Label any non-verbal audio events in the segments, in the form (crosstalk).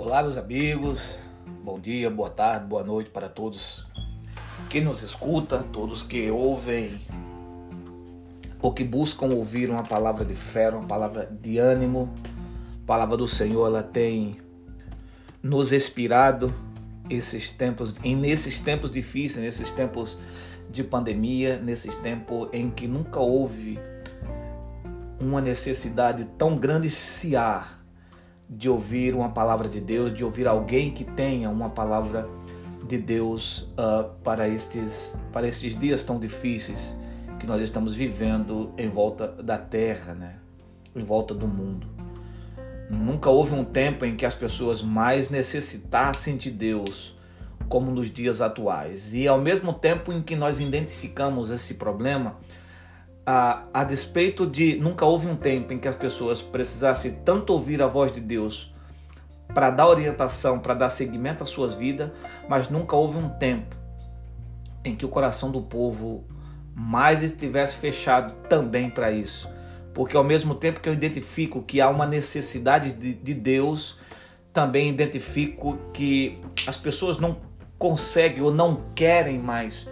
Olá, meus amigos. Bom dia, boa tarde, boa noite para todos que nos escuta, todos que ouvem ou que buscam ouvir uma palavra de fé, uma palavra de ânimo. A palavra do Senhor, ela tem nos inspirado esses tempos, e nesses tempos difíceis, nesses tempos de pandemia, nesses tempos em que nunca houve uma necessidade tão grande se há de ouvir uma palavra de Deus, de ouvir alguém que tenha uma palavra de Deus uh, para estes para estes dias tão difíceis que nós estamos vivendo em volta da Terra, né? Em volta do mundo. Nunca houve um tempo em que as pessoas mais necessitassem de Deus como nos dias atuais. E ao mesmo tempo em que nós identificamos esse problema, a, a despeito de nunca houve um tempo em que as pessoas precisassem tanto ouvir a voz de Deus para dar orientação, para dar seguimento às suas vidas, mas nunca houve um tempo em que o coração do povo mais estivesse fechado também para isso. Porque ao mesmo tempo que eu identifico que há uma necessidade de, de Deus, também identifico que as pessoas não conseguem ou não querem mais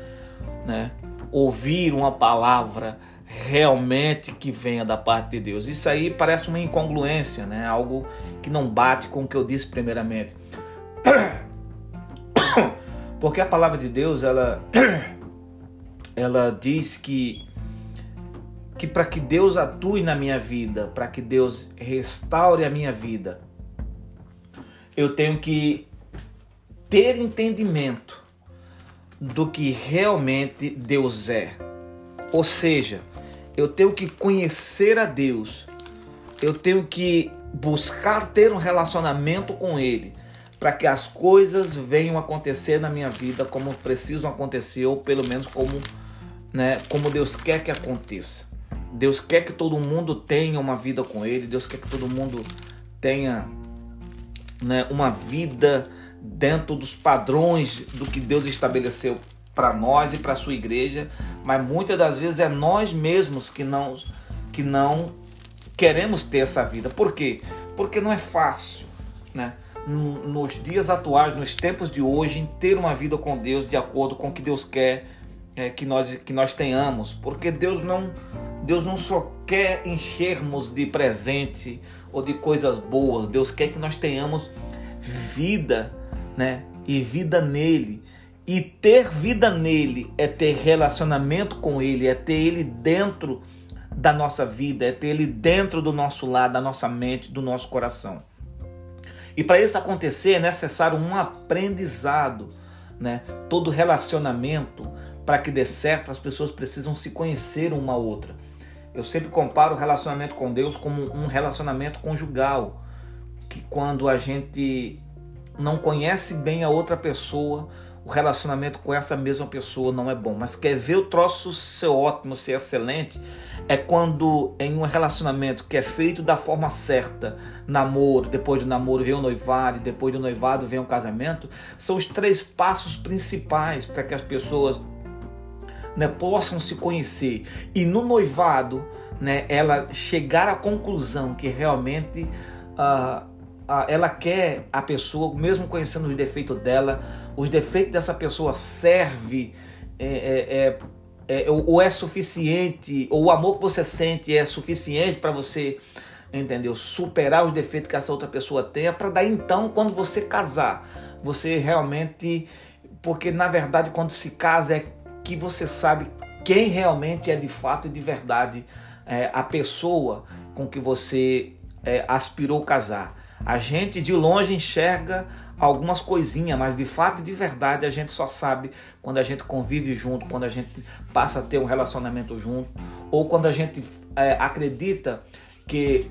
né, ouvir uma palavra, realmente que venha da parte de Deus. Isso aí parece uma incongruência, né? Algo que não bate com o que eu disse primeiramente. (coughs) Porque a palavra de Deus, ela (coughs) ela diz que que para que Deus atue na minha vida, para que Deus restaure a minha vida, eu tenho que ter entendimento do que realmente Deus é. Ou seja, eu tenho que conhecer a Deus, eu tenho que buscar ter um relacionamento com Ele, para que as coisas venham acontecer na minha vida como precisam acontecer, ou pelo menos como, né, como Deus quer que aconteça. Deus quer que todo mundo tenha uma vida com Ele, Deus quer que todo mundo tenha né, uma vida dentro dos padrões do que Deus estabeleceu para nós e para a sua igreja, mas muitas das vezes é nós mesmos que não que não queremos ter essa vida. Por quê? Porque não é fácil, né? Nos dias atuais, nos tempos de hoje, ter uma vida com Deus de acordo com o que Deus quer é, que nós que nós tenhamos, porque Deus não Deus não só quer enchermos de presente ou de coisas boas, Deus quer que nós tenhamos vida, né? E vida nele. E ter vida nele é ter relacionamento com ele, é ter ele dentro da nossa vida, é ter ele dentro do nosso lar, da nossa mente, do nosso coração. E para isso acontecer é necessário um aprendizado, né? Todo relacionamento para que dê certo, as pessoas precisam se conhecer uma outra. Eu sempre comparo o relacionamento com Deus como um relacionamento conjugal, que quando a gente não conhece bem a outra pessoa, o relacionamento com essa mesma pessoa não é bom. Mas quer ver o troço ser ótimo, ser excelente? É quando em um relacionamento que é feito da forma certa, namoro, depois do namoro vem o noivado, depois do noivado vem o casamento, são os três passos principais para que as pessoas né, possam se conhecer. E no noivado, né, ela chegar à conclusão que realmente. Uh, ela quer a pessoa, mesmo conhecendo os defeitos dela, os defeitos dessa pessoa serve é, é, é, é ou é suficiente, ou o amor que você sente é suficiente para você, entendeu? Superar os defeitos que essa outra pessoa tem, para daí então, quando você casar, você realmente, porque na verdade quando se casa é que você sabe quem realmente é de fato e de verdade é, a pessoa com que você é, aspirou casar. A gente de longe enxerga algumas coisinhas, mas de fato e de verdade a gente só sabe quando a gente convive junto, quando a gente passa a ter um relacionamento junto, ou quando a gente é, acredita que,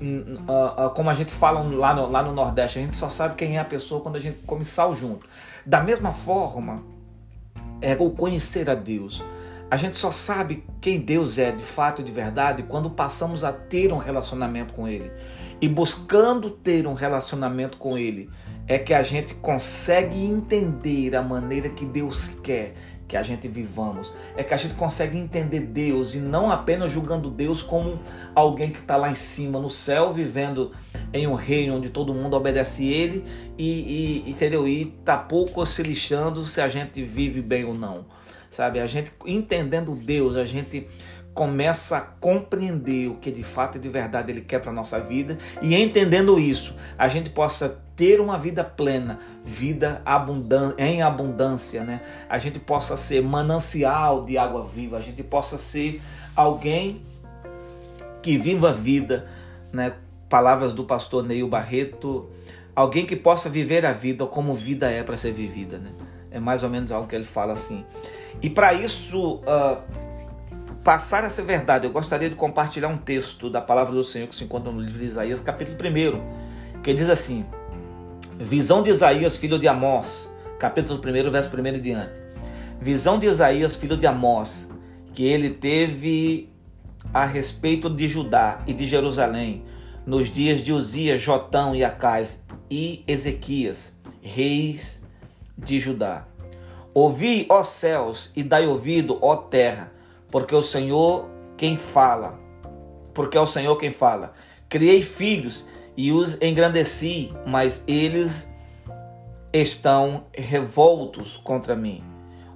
uh, uh, como a gente fala lá no, lá no Nordeste, a gente só sabe quem é a pessoa quando a gente come sal junto. Da mesma forma, é o conhecer a Deus. A gente só sabe quem Deus é de fato e de verdade quando passamos a ter um relacionamento com Ele. E buscando ter um relacionamento com Ele, é que a gente consegue entender a maneira que Deus quer que a gente vivamos. É que a gente consegue entender Deus e não apenas julgando Deus como alguém que está lá em cima no céu, vivendo em um reino onde todo mundo obedece ele e, e, entendeu? E tá pouco se lixando se a gente vive bem ou não, sabe? A gente entendendo Deus, a gente começa a compreender o que de fato e de verdade Ele quer para nossa vida e entendendo isso, a gente possa ter uma vida plena, vida abundan em abundância, né? A gente possa ser manancial de água viva, a gente possa ser alguém que viva a vida, né? Palavras do pastor Neil Barreto, alguém que possa viver a vida como vida é para ser vivida, né? É mais ou menos algo que ele fala assim. E para isso, uh, passar essa verdade, eu gostaria de compartilhar um texto da palavra do Senhor que se encontra no livro de Isaías, capítulo 1, que diz assim: Visão de Isaías, filho de Amós, capítulo 1, verso 1 e diante. Visão de Isaías, filho de Amós, que ele teve a respeito de Judá e de Jerusalém, nos dias de Uzias, Jotão e Acais e Ezequias, reis de Judá. Ouvi, ó céus, e dai ouvido, ó terra, porque o Senhor quem fala, porque é o Senhor quem fala. Criei filhos e os engrandeci, mas eles estão revoltos contra mim.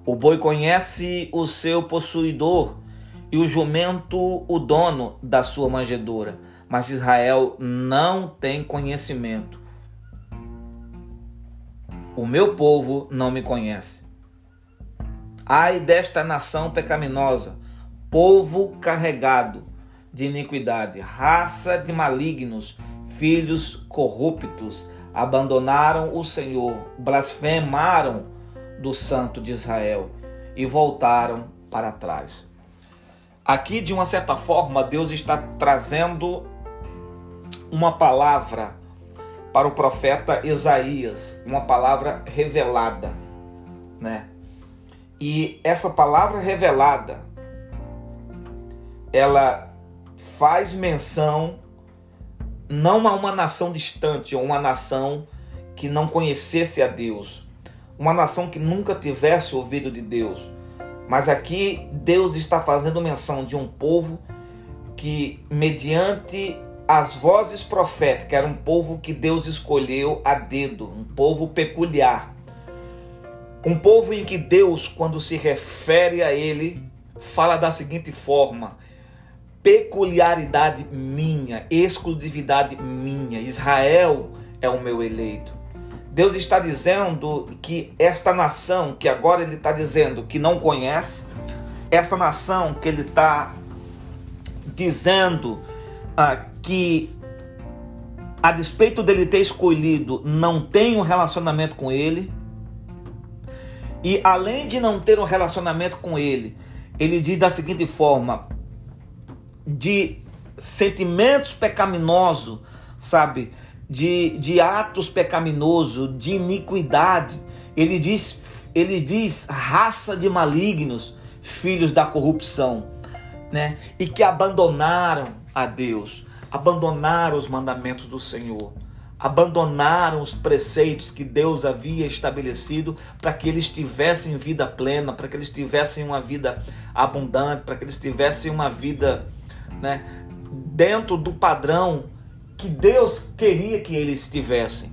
O boi conhece o seu possuidor e o jumento o dono da sua manjedoura, mas Israel não tem conhecimento. O meu povo não me conhece. Ai desta nação pecaminosa, povo carregado de iniquidade, raça de malignos, filhos corruptos, abandonaram o Senhor, blasfemaram do Santo de Israel e voltaram para trás. Aqui, de uma certa forma, Deus está trazendo uma palavra para o profeta Isaías, uma palavra revelada, né? E essa palavra revelada, ela faz menção não a uma nação distante, ou uma nação que não conhecesse a Deus, uma nação que nunca tivesse ouvido de Deus. Mas aqui Deus está fazendo menção de um povo que, mediante as vozes proféticas, era um povo que Deus escolheu a dedo, um povo peculiar. Um povo em que Deus, quando se refere a ele, fala da seguinte forma: peculiaridade minha, exclusividade minha. Israel é o meu eleito. Deus está dizendo que esta nação, que agora ele está dizendo que não conhece, essa nação que ele está dizendo ah, que, a despeito dele ter escolhido, não tem um relacionamento com ele, e além de não ter um relacionamento com ele, ele diz da seguinte forma: de sentimentos pecaminosos, sabe? De, de atos pecaminosos, de iniquidade. Ele diz, ele diz raça de malignos, filhos da corrupção, né? E que abandonaram a Deus, abandonaram os mandamentos do Senhor abandonaram os preceitos que Deus havia estabelecido para que eles tivessem vida plena, para que eles tivessem uma vida abundante, para que eles tivessem uma vida né, dentro do padrão que Deus queria que eles tivessem.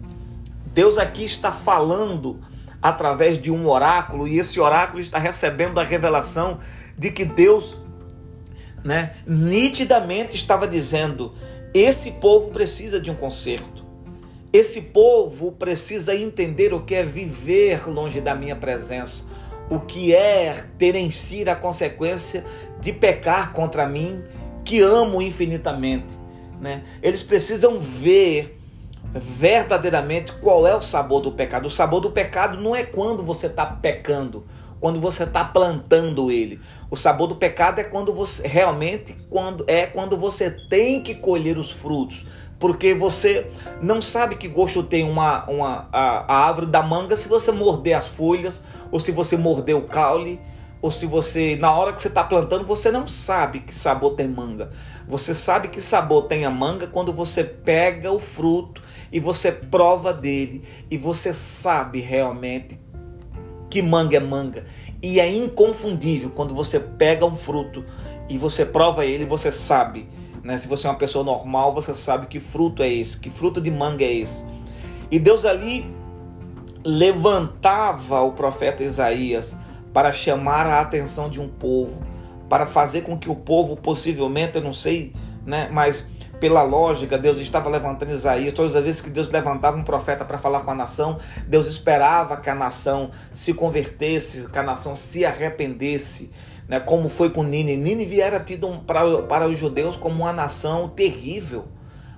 Deus aqui está falando através de um oráculo e esse oráculo está recebendo a revelação de que Deus né, nitidamente estava dizendo: esse povo precisa de um conserto. Esse povo precisa entender o que é viver longe da minha presença, o que é ter em si a consequência de pecar contra mim, que amo infinitamente. Né? Eles precisam ver verdadeiramente qual é o sabor do pecado. O sabor do pecado não é quando você está pecando, quando você está plantando ele. O sabor do pecado é quando você realmente quando é quando você tem que colher os frutos porque você não sabe que gosto tem uma, uma a, a, árvore da manga se você morder as folhas, ou se você morder o caule, ou se você, na hora que você está plantando, você não sabe que sabor tem manga. Você sabe que sabor tem a manga quando você pega o fruto e você prova dele e você sabe realmente que manga é manga. E é inconfundível quando você pega um fruto e você prova ele, você sabe Né? Se você é uma pessoa normal, você sabe que fruto é esse, que fruto de manga é esse. E Deus ali levantava o profeta Isaías para chamar a atenção de um povo, para fazer com que o povo, possivelmente, eu não sei, né, mas pela lógica, Deus estava levantando Isaías. Todas as vezes que Deus levantava um profeta para falar com a nação, Deus esperava que a nação se convertesse, que a nação se arrependesse. Né, como foi com Nínive. Nínive era tido para, para os judeus como uma nação terrível,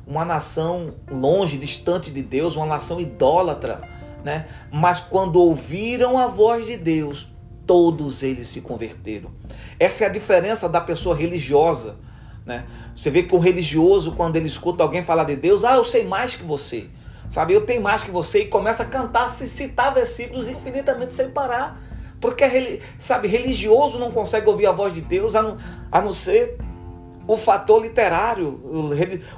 uma nação longe, distante de Deus, uma nação idólatra. Né? Mas quando ouviram a voz de Deus, todos eles se converteram. Essa é a diferença da pessoa religiosa. Né? Você vê que o religioso, quando ele escuta alguém falar de Deus, ah, eu sei mais que você, sabe? Eu tenho mais que você, e começa a cantar, se citar versículos infinitamente sem parar. Porque, sabe, religioso não consegue ouvir a voz de Deus a não, a não ser o fator literário.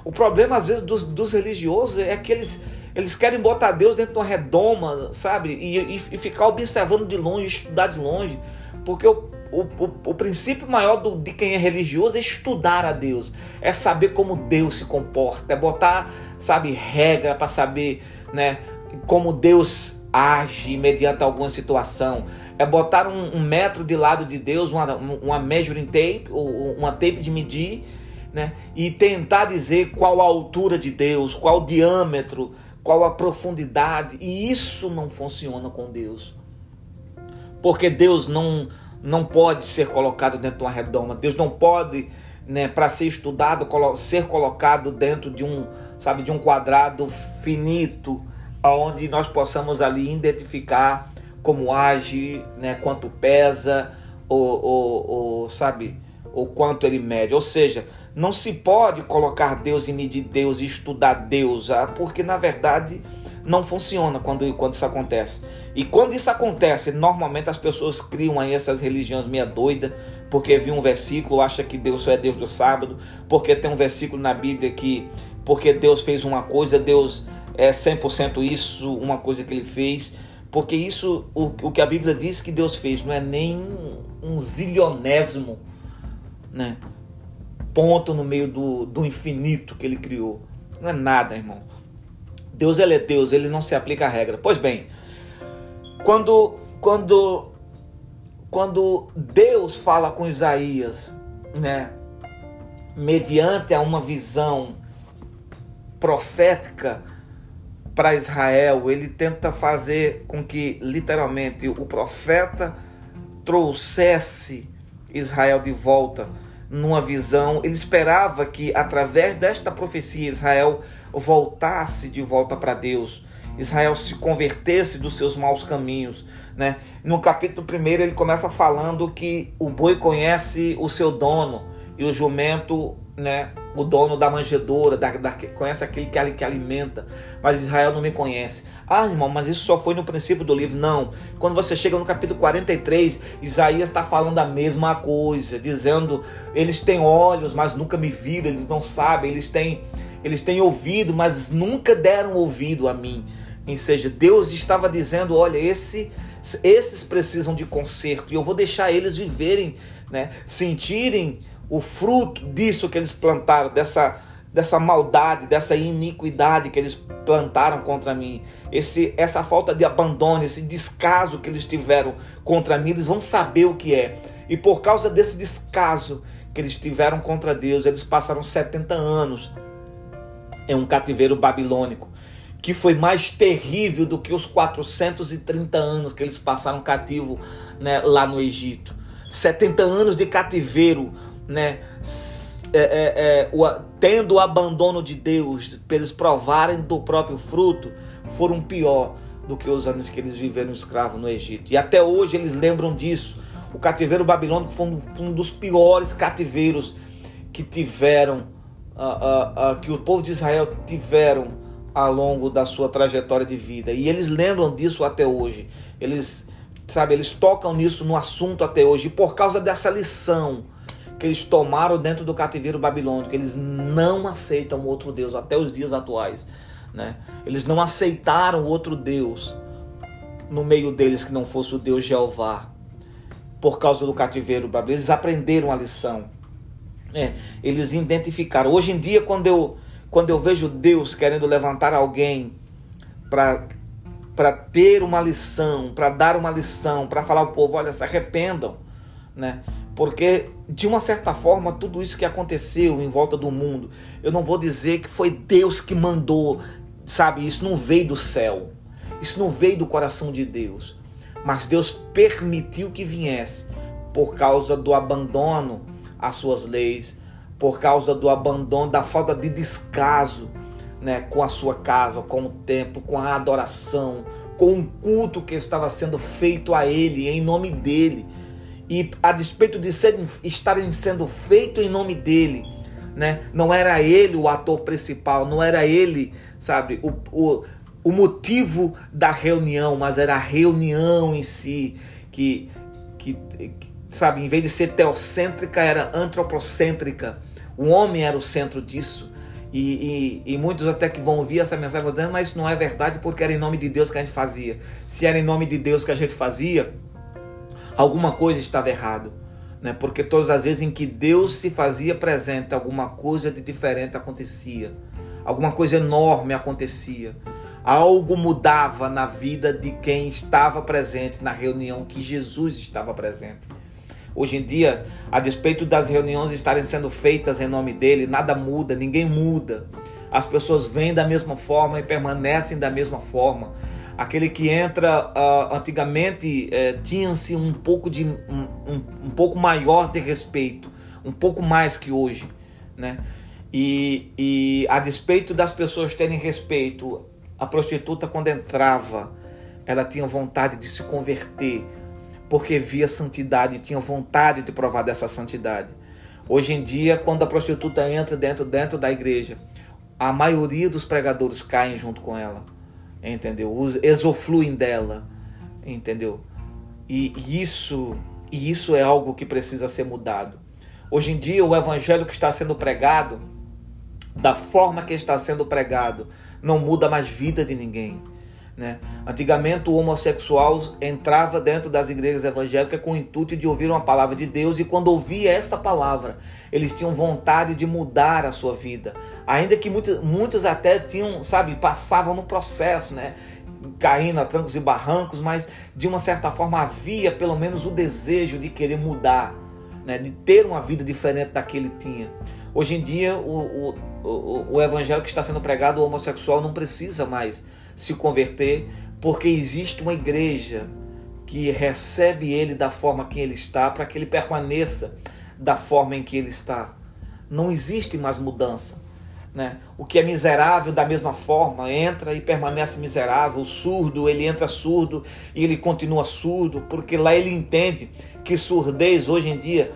O, problema, às vezes, dos, dos, religiosos é que eles, eles querem botar Deus dentro de uma redoma, sabe? E, e, e ficar observando de longe, estudar de longe. Porque o, o, o, o, princípio maior do, de quem é religioso é estudar a Deus, é saber como Deus se comporta, é botar, sabe, regra para saber, né, como Deus age mediante alguma situação, é botar um, um, metro de lado de Deus, uma, uma measuring tape, uma tape de medir, né, e tentar dizer qual a altura de Deus, qual o diâmetro, qual a profundidade, e isso não funciona com Deus. Porque Deus não não pode ser colocado dentro de uma redoma. Deus não pode, né, para ser estudado, ser colocado dentro de um, sabe, de um quadrado finito, aonde nós possamos ali identificar como age, né, quanto pesa, ou, ou, ou sabe, o quanto ele mede. Ou seja, não se pode colocar Deus e medir Deus e estudar Deus, ah, porque na verdade não funciona quando, quando isso acontece. E quando isso acontece, normalmente as pessoas criam aí essas religiões meia doida, porque viu um versículo, acha que Deus só é Deus do sábado, porque tem um versículo na Bíblia que porque Deus fez uma coisa, Deus é 100% isso, uma coisa que ele fez. Porque isso, o, o que a Bíblia diz que Deus fez, não é nem um, um zilionésimo né, ponto no meio do, do infinito que ele criou. Não é nada, irmão. Deus ele é Deus, ele não se aplica a regra. Pois bem, quando quando quando Deus fala com Isaías, né, mediante a uma visão profética para Israel, ele tenta fazer com que literalmente o profeta trouxesse Israel de volta numa visão. Ele esperava que através desta profecia Israel voltasse de volta para Deus, Israel se convertesse dos seus maus caminhos. Né? No capítulo 1 ele começa falando que o boi conhece o seu dono e o jumento, né, o dono da manjedoura, da, da, conhece aquele que, que alimenta, mas Israel não me conhece. Ah, irmão, mas isso só foi no princípio do livro. Não. Quando você chega no capítulo 43, Isaías está falando a mesma coisa, dizendo: eles têm olhos, mas nunca me viram, eles não sabem, eles têm eles têm ouvido, mas nunca deram ouvido a mim. Ou seja, Deus estava dizendo: olha, esse, esses precisam de conserto e eu vou deixar eles viverem, né, sentirem o fruto disso que eles plantaram, dessa, dessa maldade, dessa iniquidade que eles plantaram contra mim, esse, essa falta de abandono, esse descaso que eles tiveram contra mim, eles vão saber o que é. E por causa desse descaso que eles tiveram contra Deus, eles passaram 70 anos é um cativeiro babilônico, que foi mais terrível do que os 430 anos que eles passaram cativo né, lá no Egito. 70 anos de cativeiro, né, é, é, é, o, tendo o abandono de Deus, para eles provarem do próprio fruto, foram pior do que os anos que eles viveram escravos no Egito. E até hoje eles lembram disso. O cativeiro babilônico foi um, um dos piores cativeiros que tiveram uh, uh, que o povo de Israel tiveram ao longo da sua trajetória de vida. E eles lembram disso até hoje. Eles, sabe, eles tocam nisso no assunto até hoje. E por causa dessa lição que eles tomaram dentro do cativeiro babilônico, eles não aceitam outro Deus até os dias atuais. Né? Eles não aceitaram outro Deus no meio deles que não fosse o Deus Jeová. Por causa do cativeiro babilônico, eles aprenderam a lição. É, eles identificaram. Hoje em dia, quando eu, quando eu vejo Deus querendo levantar alguém para para ter uma lição, para dar uma lição, para falar ao povo, olha, se arrependam, né? Porque de uma certa forma tudo isso que aconteceu em volta do mundo, eu não vou dizer que foi Deus que mandou, sabe? Isso não veio do céu. Isso não veio do coração de Deus. Mas Deus permitiu que viesse por causa do abandono às suas leis, por causa do abandono, da falta de descaso né, com a sua casa, com o templo, com a adoração, com o culto que estava sendo feito a Ele, em nome dEle. E a despeito de serem, estarem sendo feito em nome dEle, né, não era Ele o ator principal, não era Ele, sabe, o, o, o motivo da reunião, mas era a reunião em si que, que, que sabe, em vez de ser teocêntrica, era antropocêntrica. O homem era o centro disso. E, e, e, muitos até que vão ouvir essa mensagem dizer, mas isso não é verdade porque era em nome de Deus que a gente fazia. Se era em nome de Deus que a gente fazia, alguma coisa estava errado. Né? Porque todas as vezes em que Deus se fazia presente, alguma coisa de diferente acontecia. Alguma coisa enorme acontecia. Algo mudava na vida de quem estava presente na reunião que Jesus estava presente. Hoje em dia, a despeito das reuniões estarem sendo feitas em nome dele, nada muda, ninguém muda. As pessoas vêm da mesma forma e permanecem da mesma forma. Aquele que entra, uh, antigamente uh, tinha-se um pouco de um, um, um, pouco maior de respeito, um pouco mais que hoje, né? E, e a despeito das pessoas terem respeito, a prostituta quando entrava, ela tinha vontade de se converter, porque via santidade, tinha vontade de provar dessa santidade. Hoje em dia, quando a prostituta entra dentro, dentro da igreja, a maioria dos pregadores caem junto com ela, entendeu? Os exofluem dela, entendeu? E isso, e isso é algo que precisa ser mudado. Hoje em dia, o evangelho que está sendo pregado, da forma que está sendo pregado, não muda mais vida de ninguém. Né? Antigamente o homossexual entrava dentro das igrejas evangélicas com o intuito de ouvir uma palavra de Deus e quando ouvia essa palavra, eles tinham vontade de mudar a sua vida. Ainda que muitos, muitos até tinham, sabe, passavam no processo, né? Caindo a trancos e barrancos, mas de uma certa forma havia pelo menos o desejo de querer mudar, né? de ter uma vida diferente da que ele tinha. Hoje em dia, o, o, o, o evangelho que está sendo pregado, o homossexual não precisa mais se converter, porque existe uma igreja que recebe ele da forma que ele está, para que ele permaneça da forma em que ele está. Não existe mais mudança. Né? O que é miserável da mesma forma entra e permanece miserável. O surdo, ele entra surdo e ele continua surdo, porque lá ele entende que surdez hoje em dia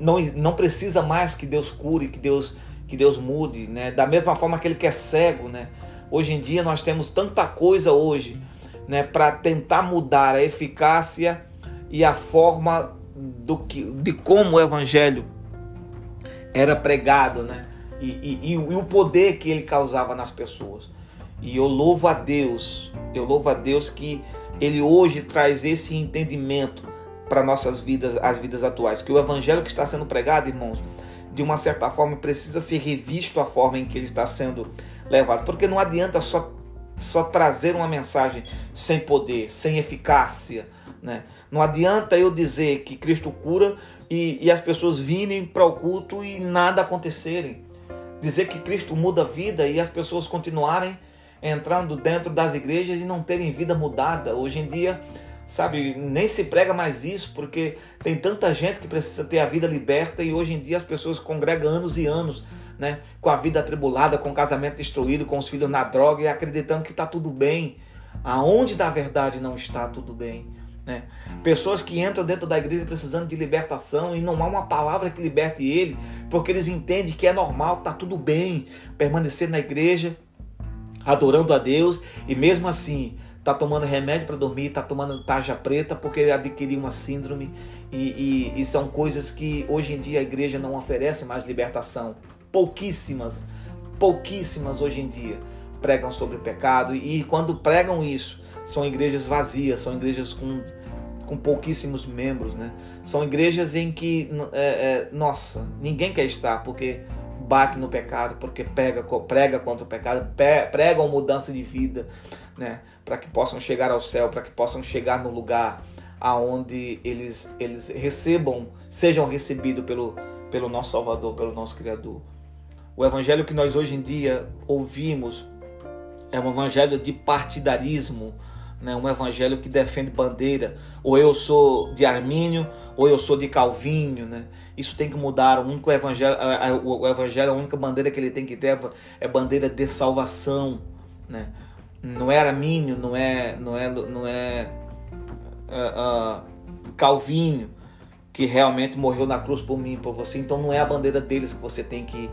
não, não precisa mais que Deus cure, que Deus, que Deus mude. Né? Da mesma forma que ele quer cego, né? Hoje em dia nós temos tanta coisa hoje, né, para tentar mudar a eficácia e a forma do que, de como o evangelho era pregado, né? E, e, e, o poder que ele causava nas pessoas. E eu louvo a Deus, eu louvo a Deus que ele hoje traz esse entendimento para nossas vidas, as vidas atuais, que o evangelho que está sendo pregado, irmãos, de uma certa forma precisa ser revisto a forma em que ele está sendo levado, porque não adianta só só trazer uma mensagem sem poder, sem eficácia, né? Não adianta eu dizer que Cristo cura e, e as pessoas virem para o culto e nada acontecerem. Dizer que Cristo muda a vida e as pessoas continuarem entrando dentro das igrejas e não terem vida mudada. Hoje em dia sabe? Nem se prega mais isso, porque tem tanta gente que precisa ter a vida liberta e hoje em dia as pessoas congregam anos e anos, né? Com a vida atribulada, com o casamento destruído, com os filhos na droga e acreditando que está tudo bem, aonde da verdade não está tudo bem. Né? Pessoas que entram dentro da igreja precisando de libertação e não há uma palavra que liberte ele, porque eles entendem que é normal, tá tudo bem permanecer na igreja, adorando a Deus e mesmo assim tá tomando remédio para dormir, tá tomando tarja preta porque ele adquiriu uma síndrome e, e, e, são coisas que hoje em dia a igreja não oferece mais libertação. Pouquíssimas, pouquíssimas hoje em dia pregam sobre pecado e, e quando pregam isso são igrejas vazias, são igrejas com com pouquíssimos membros, né? São igrejas em que, é, é, nossa, ninguém quer estar porque bate no pecado, porque prega, prega contra o pecado, pregam mudança de vida, né? Para que possam chegar ao céu, para que possam chegar no lugar aonde eles, eles recebam, sejam recebidos pelo, pelo nosso Salvador, pelo nosso Criador. O evangelho que nós hoje em dia ouvimos é um evangelho de partidarismo, né? um evangelho que defende bandeira. Ou eu sou de Armínio, ou eu sou de Calvinho. Né? Isso tem que mudar. O único evangelho, o evangelho, a única bandeira que ele tem que ter é bandeira de salvação. Né? Não é Armínio, não é, não é, não é uh, uh, Calvinho que realmente morreu na cruz por mim, por você. Então não é a bandeira deles que você tem que,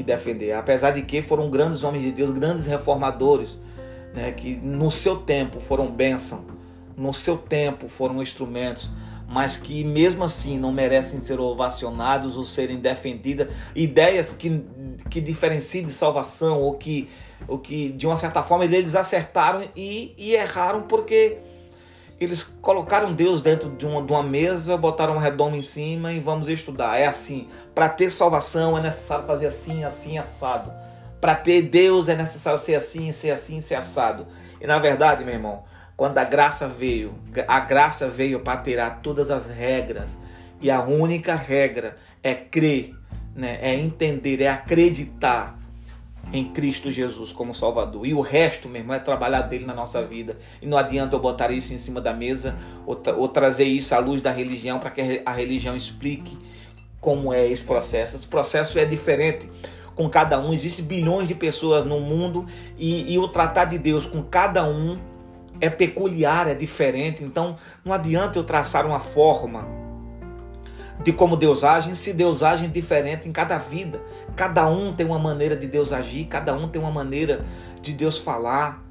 que defender. Apesar de que foram grandes homens de Deus, grandes reformadores, né, que no seu tempo foram bênção, no seu tempo foram instrumentos, mas que mesmo assim não merecem ser ovacionados ou serem defendidas. Ideias que, que diferenciem de salvação ou que, ou que de uma certa forma eles acertaram e, e erraram porque eles colocaram Deus dentro de uma, de uma mesa, botaram um redondo em cima e vamos estudar. É assim. Para ter salvação é necessário fazer assim, assim, assado. Para ter Deus é necessário ser assim, ser assim, ser assado. E na verdade, meu irmão, quando a graça veio, a graça veio para tirar todas as regras. E a única regra é crer, né? é entender, é acreditar em Cristo Jesus como Salvador. E o resto, meu irmão, é trabalhar dele na nossa vida. E não adianta eu botar isso em cima da mesa ou, ou trazer isso à luz da religião para que a religião explique como é esse processo. Esse processo é diferente com cada um. Existem bilhões de pessoas no mundo e, e o tratar de Deus com cada um é peculiar, é diferente. Então não adianta eu traçar uma forma de como Deus age, se Deus age diferente em cada vida. Cada um tem uma maneira de Deus agir, cada um tem uma maneira de Deus falar.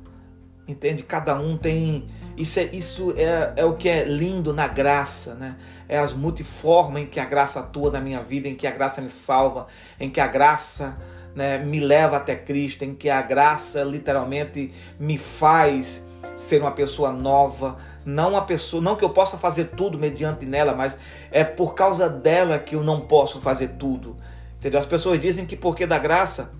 Entende? Cada um tem. Isso é, isso é, é o que é lindo na graça, né? É as multiformas em que a graça atua na minha vida, em que a graça me salva, em que a graça né, me leva até Cristo, em que a graça literalmente me faz ser uma pessoa nova, não a pessoa, não que eu possa fazer tudo mediante nela, mas é por causa dela que eu não posso fazer tudo. Entendeu? As pessoas dizem que porque da graça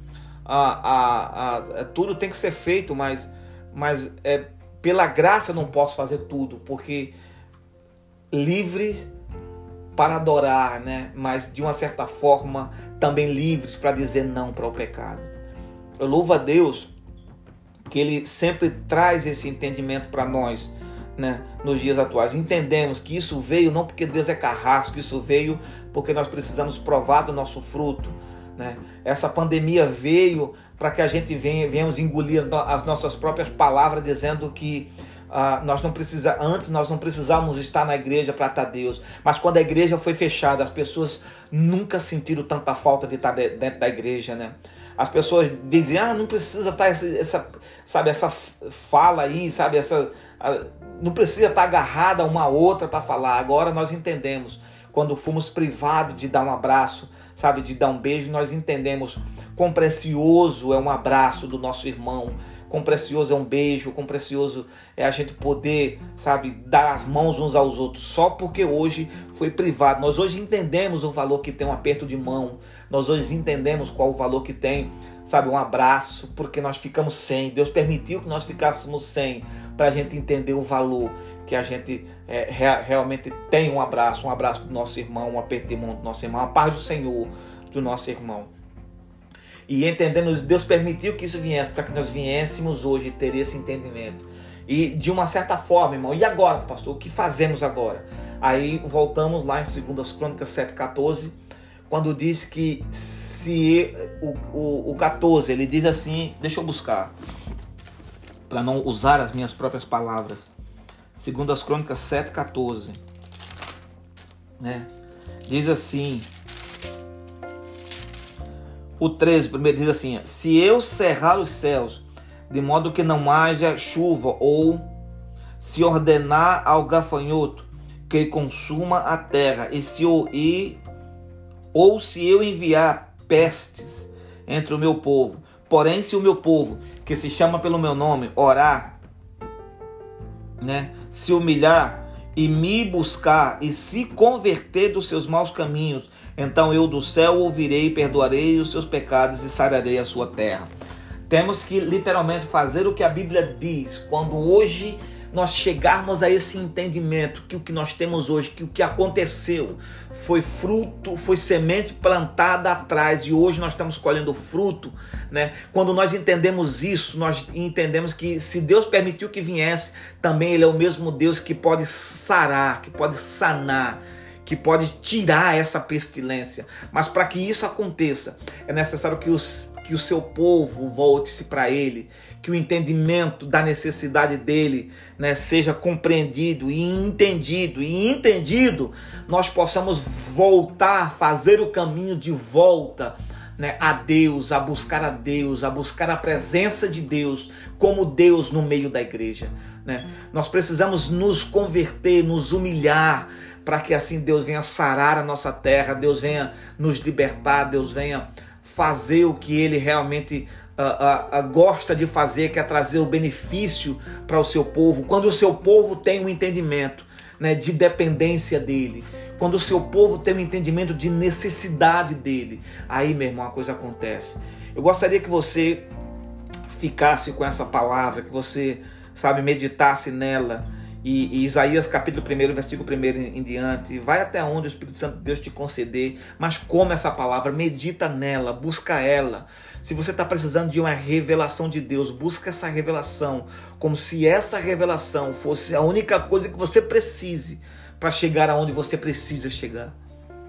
a, a, a, é, tudo tem que ser feito, mas, mas é, pela graça eu não posso fazer tudo, porque livres para adorar, né? mas de uma certa forma também livres para dizer não para o pecado. Eu louvo a Deus que Ele sempre traz esse entendimento para nós né, nos dias atuais. Entendemos que isso veio não porque Deus é carrasco, isso veio porque nós precisamos provar do nosso fruto. Né? Essa pandemia veio para que a gente venha, venhamos engolir as nossas próprias palavras, dizendo que Uh, nós não precisa antes nós não precisávamos estar na igreja para estar Deus, mas quando a igreja foi fechada, as pessoas nunca sentiram tanta falta de estar dentro da igreja, né? As pessoas dizem: "Ah, não precisa estar essa, essa sabe essa fala aí, sabe essa não precisa estar agarrada a uma outra para falar. Agora nós entendemos. Quando fomos privados de dar um abraço, sabe, de dar um beijo, nós entendemos quão precioso é um abraço do nosso irmão, quão precioso é um beijo, quão precioso é a gente poder, sabe, dar as mãos uns aos outros, só porque hoje foi privado. Nós hoje entendemos o valor que tem um aperto de mão, nós hoje entendemos qual o valor que tem, sabe, um abraço, porque nós ficamos sem. Deus permitiu que nós ficássemos sem, para a gente entender o valor que a gente é, realmente tem um abraço, um abraço do nosso irmão, um aperto de mão do nosso irmão, a paz do Senhor do nosso irmão. E entendendo, Deus permitiu que isso viesse, para que nós viéssemos hoje ter esse entendimento. E de uma certa forma, irmão, e agora, pastor, o que fazemos agora? Aí voltamos lá em 2 Crônicas 7,14, quando diz que se o, o, o 14, ele diz assim, deixa eu buscar para não usar as minhas próprias palavras. Segundo as Crônicas 7:14, né? Diz assim: O 13 primeiro diz assim: Se eu cerrar os céus, de modo que não haja chuva, ou se ordenar ao gafanhoto que consuma a terra, e se ir, ou se eu enviar pestes entre o meu povo, porém se o meu povo que se chama pelo meu nome, orar, né? Se humilhar e me buscar e se converter dos seus maus caminhos, então eu do céu ouvirei, perdoarei os seus pecados e sararei a sua terra. Temos que literalmente fazer o que a Bíblia diz. Quando hoje nós chegarmos a esse entendimento que o que nós temos hoje, que o que aconteceu foi fruto, foi semente plantada atrás e hoje nós estamos colhendo fruto, né? Quando nós entendemos isso, nós entendemos que se Deus permitiu que viesse, também ele é o mesmo Deus que pode sarar, que pode sanar, que pode tirar essa pestilência. Mas para que isso aconteça, é necessário que os que o seu povo volte-se para ele, que o entendimento da necessidade dele né, seja compreendido e entendido. E entendido, nós possamos voltar, fazer o caminho de volta né, a Deus, a buscar a Deus, a buscar a presença de Deus como Deus no meio da igreja. Né? Nós precisamos nos converter, nos humilhar, para que assim Deus venha sarar a nossa terra, Deus venha nos libertar, Deus venha fazer o que ele realmente uh, uh, gosta de fazer, que é trazer o benefício para o seu povo. Quando o seu povo tem um entendimento né, de dependência dele, quando o seu povo tem um entendimento de necessidade dele, aí, meu irmão, a coisa acontece. Eu gostaria que você ficasse com essa palavra, que você, sabe, meditasse nela e, e, Isaías capítulo 1, versículo 1 em, em diante, vai até onde o Espírito Santo de Deus te conceder, mas como essa palavra, medita nela, busca ela. Se você está precisando de uma revelação de Deus, busca essa revelação, como se essa revelação fosse a única coisa que você precise para chegar aonde você precisa chegar.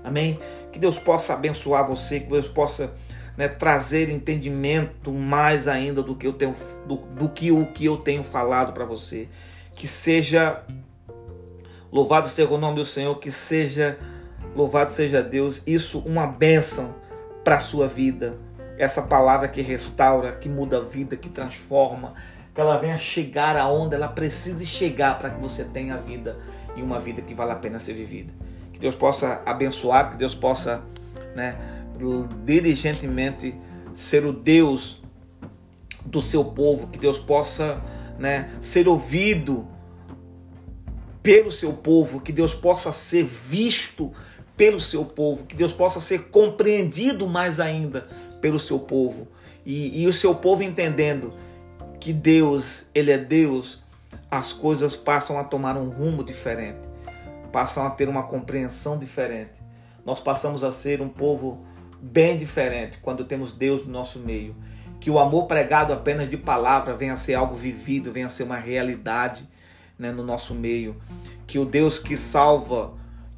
Amém? Que Deus possa abençoar você, que Deus possa né, trazer entendimento mais ainda do que eu tenho, do, do que o que eu tenho falado para você que seja louvado seja o nome do Senhor, que seja louvado seja Deus, isso uma bênção para a sua vida. Essa palavra que restaura, que muda a vida, que transforma, que ela venha chegar aonde ela precisa chegar para que você tenha vida e uma vida que vale a pena ser vivida. Que Deus possa abençoar, que Deus possa, né, diligentemente ser o Deus do seu povo, que Deus possa né, ser ouvido pelo seu povo, que Deus possa ser visto pelo seu povo, que Deus possa ser compreendido mais ainda pelo seu povo. E, e o seu povo entendendo que Deus, Ele é Deus, as coisas passam a tomar um rumo diferente, passam a ter uma compreensão diferente. Nós passamos a ser um povo bem diferente quando temos Deus no nosso meio que o amor pregado apenas de palavra venha a ser algo vivido, venha a ser uma realidade né, no nosso meio. Que o Deus que salva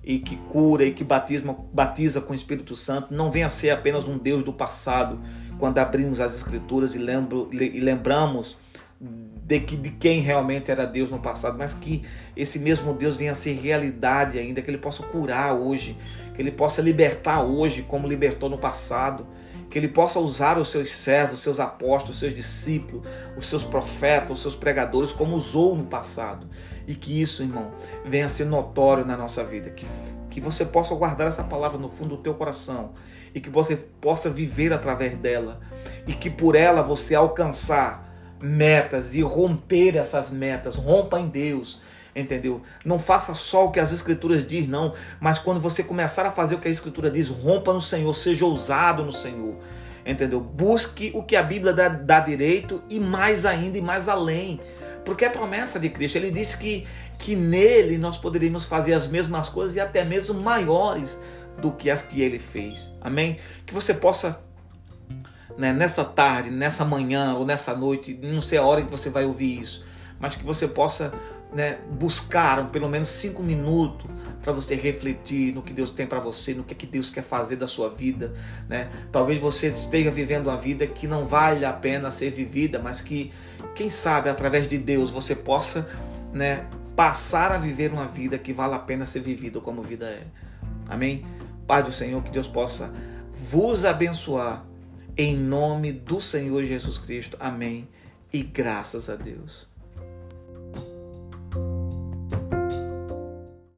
e que cura e que batiza, batiza com o Espírito Santo não venha a ser apenas um Deus do passado, quando abrimos as Escrituras e, lembro, e lembramos de, que, de quem realmente era Deus no passado, mas que esse mesmo Deus venha a ser realidade ainda, que Ele possa curar hoje, que Ele possa libertar hoje, como libertou no passado que ele possa usar os seus servos, os seus apóstolos, os seus discípulos, os seus profetas, os seus pregadores, como usou no passado. E que isso, irmão, venha a ser notório na nossa vida. Que, que você possa guardar essa palavra no fundo do teu coração e que você possa viver através dela. E que por ela você alcançar metas e romper essas metas. Rompa em Deus entendeu? Não faça só o que as escrituras diz, não, mas quando você começar a fazer o que a escritura diz, rompa no Senhor, seja ousado no Senhor, entendeu? Busque o que a Bíblia dá, dá direito e mais ainda e mais além, porque é promessa de Cristo. Ele disse que que nele nós poderíamos fazer as mesmas coisas e até mesmo maiores do que as que ele fez. Amém? Que você possa né, nessa tarde, nessa manhã ou nessa noite, não sei a hora que você vai ouvir isso, mas que você possa né, buscaram pelo menos cinco minutos para você refletir no que Deus tem para você, no que, que Deus quer fazer da sua vida. Né? Talvez você esteja vivendo uma vida que não vale a pena ser vivida, mas que, quem sabe, através de Deus você possa né, passar a viver uma vida que vale a pena ser vivida como vida é. Amém? Pai do Senhor, que Deus possa vos abençoar em nome do Senhor Jesus Cristo. Amém. E graças a Deus.